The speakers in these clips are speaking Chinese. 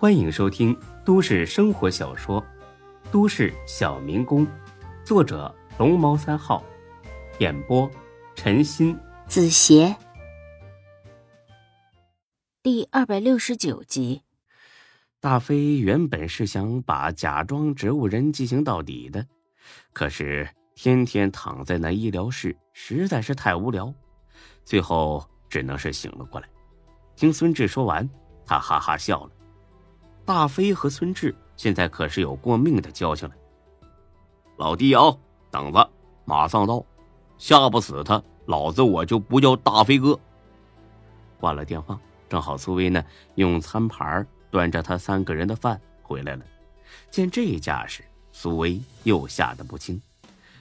欢迎收听都市生活小说《都市小民工》，作者龙猫三号，演播陈鑫、子邪，第二百六十九集。大飞原本是想把假装植物人进行到底的，可是天天躺在那医疗室实在是太无聊，最后只能是醒了过来。听孙志说完，他哈哈笑了。大飞和孙志现在可是有过命的交情了。老弟啊，等着，马上到，吓不死他，老子我就不叫大飞哥。挂了电话，正好苏威呢用餐盘端着他三个人的饭回来了。见这架势，苏威又吓得不轻。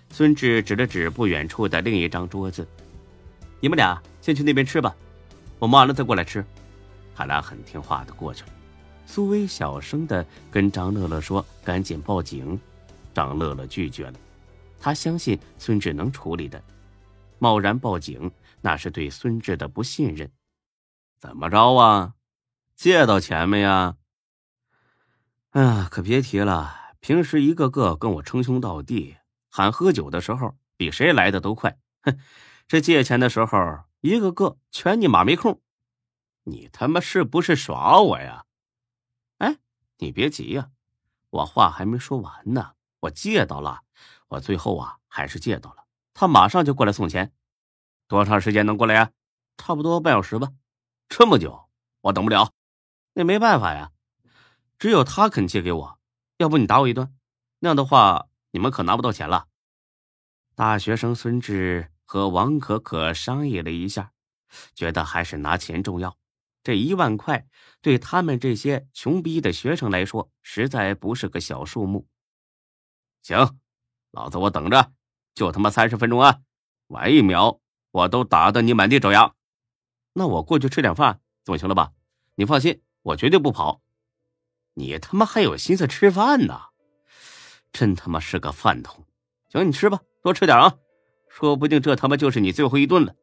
孙志指了指不远处的另一张桌子：“你们俩先去那边吃吧。”我忙完了再过来吃，他俩很听话的过去了。苏薇小声的跟张乐乐说：“赶紧报警。”张乐乐拒绝了，他相信孙志能处理的。贸然报警，那是对孙志的不信任。怎么着啊？借到钱没呀？啊，可别提了，平时一个个跟我称兄道弟，喊喝酒的时候比谁来的都快。哼，这借钱的时候。一个个全你妈没空，你他妈是不是耍我呀？你别急呀，我话还没说完呢。我借到了，我最后啊还是借到了。他马上就过来送钱，多长时间能过来呀？差不多半小时吧。这么久，我等不了。那没办法呀，只有他肯借给我，要不你打我一顿，那样的话你们可拿不到钱了。大学生孙志。和王可可商议了一下，觉得还是拿钱重要。这一万块对他们这些穷逼的学生来说，实在不是个小数目。行，老子我等着，就他妈三十分钟啊！晚一秒，我都打得你满地找牙。那我过去吃点饭总行了吧？你放心，我绝对不跑。你他妈还有心思吃饭呢？真他妈是个饭桶！行，你吃吧，多吃点啊。说不定这他妈就是你最后一顿了。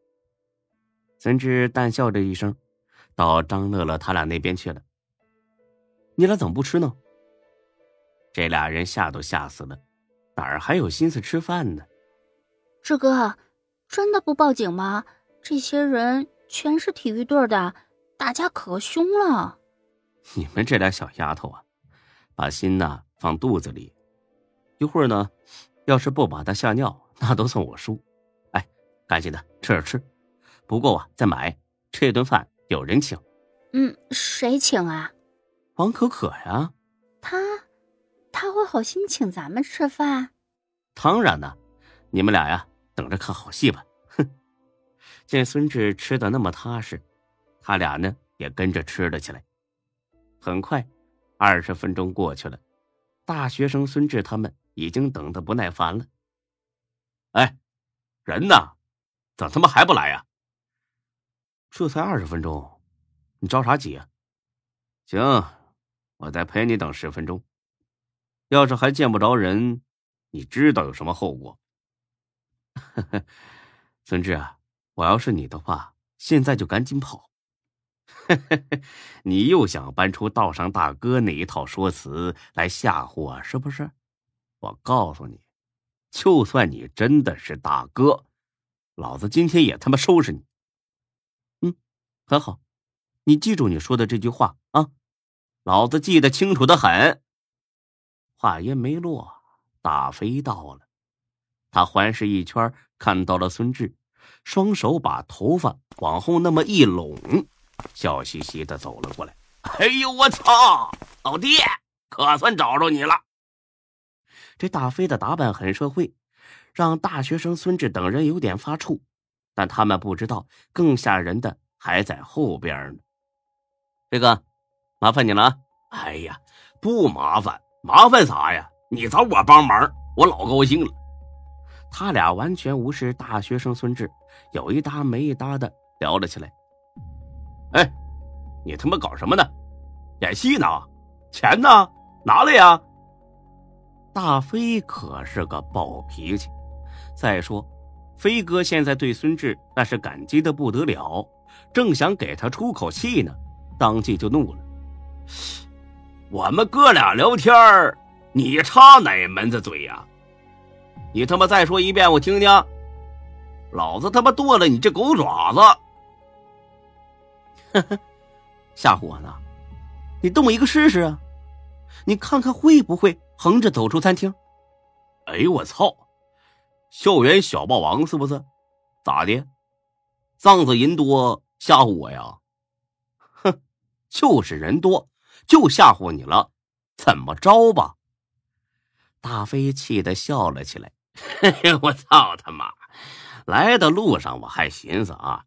孙志淡笑着一声，到张乐乐他俩那边去了。你俩怎么不吃呢？这俩人吓都吓死了，哪儿还有心思吃饭呢？志哥，真的不报警吗？这些人全是体育队的，打架可凶了。你们这俩小丫头啊，把心呐放肚子里，一会儿呢，要是不把他吓尿。那都算我输，哎，赶紧的吃点吃，不够啊再买。这顿饭有人请。嗯，谁请啊？王可可呀。他他会好心请咱们吃饭？当然呢，你们俩呀等着看好戏吧。哼！见孙志吃的那么踏实，他俩呢也跟着吃了起来。很快，二十分钟过去了，大学生孙志他们已经等得不耐烦了。哎，人呢？怎他妈还不来呀？这才二十分钟，你着啥急啊？行，我再陪你等十分钟。要是还见不着人，你知道有什么后果？孙志啊，我要是你的话，现在就赶紧跑。你又想搬出道上大哥那一套说辞来吓唬我，是不是？我告诉你。就算你真的是大哥，老子今天也他妈收拾你。很好，你记住你说的这句话啊，老子记得清楚的很。话音没落，大飞到了，他环视一圈，看到了孙志，双手把头发往后那么一拢，笑嘻嘻的走了过来。哎呦，我操，老弟，可算找着你了。这大飞的打扮很社会，让大学生孙志等人有点发怵，但他们不知道更吓人的还在后边呢。这个，麻烦你了啊。哎呀，不麻烦，麻烦啥呀？你找我帮忙，我老高兴了。他俩完全无视大学生孙志，有一搭没一搭的聊了起来。哎，你他妈搞什么呢？演戏呢？钱呢？拿来呀！大飞可是个暴脾气，再说，飞哥现在对孙志那是感激的不得了，正想给他出口气呢，当即就怒了：“我们哥俩聊天你插哪门子嘴呀？你他妈再说一遍，我听听。老子他妈剁了你这狗爪子！呵呵，吓唬我呢？你动我一个试试啊！你看看会不会横着走出餐厅？哎呦我操！校园小霸王是不是？咋的？仗着人多吓唬我呀？哼，就是人多就吓唬你了，怎么着吧？大飞气得笑了起来。嘿嘿，我操他妈！来的路上我还寻思啊，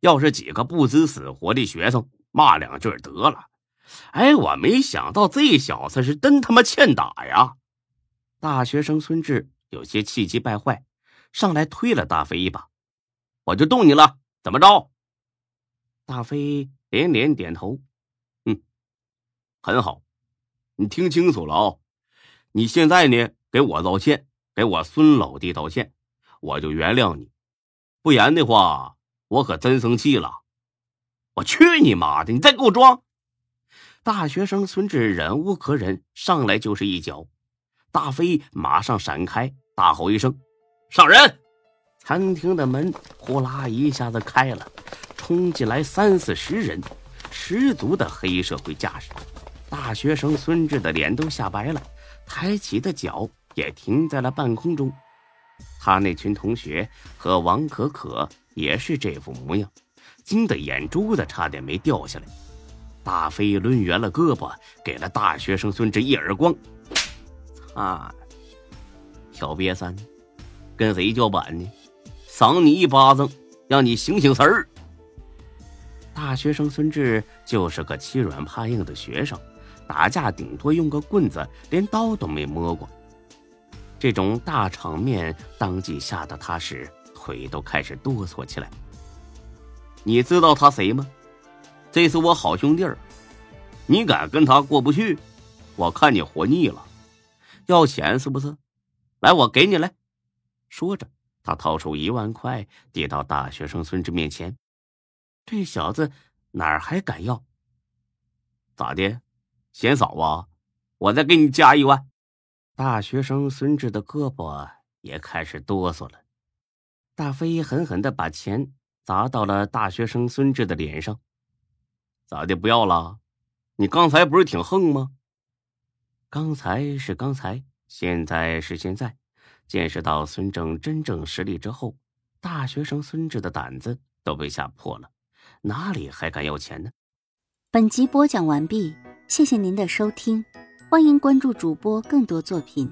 要是几个不知死活的学生骂两句得了。哎，我没想到这小子是真他妈欠打呀！大学生孙志有些气急败坏，上来推了大飞一把。我就动你了，怎么着？大飞连连点头，嗯，很好，你听清楚了啊！你现在呢，给我道歉，给我孙老弟道歉，我就原谅你。不然的话，我可真生气了。我去你妈的！你再给我装！大学生孙志忍无可忍，上来就是一脚。大飞马上闪开，大吼一声：“上人！”餐厅的门呼啦一下子开了，冲进来三四十人，十足的黑社会架势。大学生孙志的脸都吓白了，抬起的脚也停在了半空中。他那群同学和王可可也是这副模样，惊得眼珠子差点没掉下来。大飞抡圆了胳膊，给了大学生孙志一耳光。啊，小瘪三，跟谁叫板呢？赏你一巴掌，让你醒醒神儿。大学生孙志就是个欺软怕硬的学生，打架顶多用个棍子，连刀都没摸过。这种大场面，当即吓得他是腿都开始哆嗦起来。你知道他谁吗？这是我好兄弟儿，你敢跟他过不去？我看你活腻了，要钱是不是？来，我给你来。说着，他掏出一万块递到大学生孙志面前。这小子哪儿还敢要？咋的，嫌少啊？我再给你加一万。大学生孙志的胳膊也开始哆嗦了。大飞狠狠的把钱砸到了大学生孙志的脸上。咋的？不要了？你刚才不是挺横吗？刚才是刚才，现在是现在。见识到孙正真正实力之后，大学生孙志的胆子都被吓破了，哪里还敢要钱呢？本集播讲完毕，谢谢您的收听，欢迎关注主播更多作品。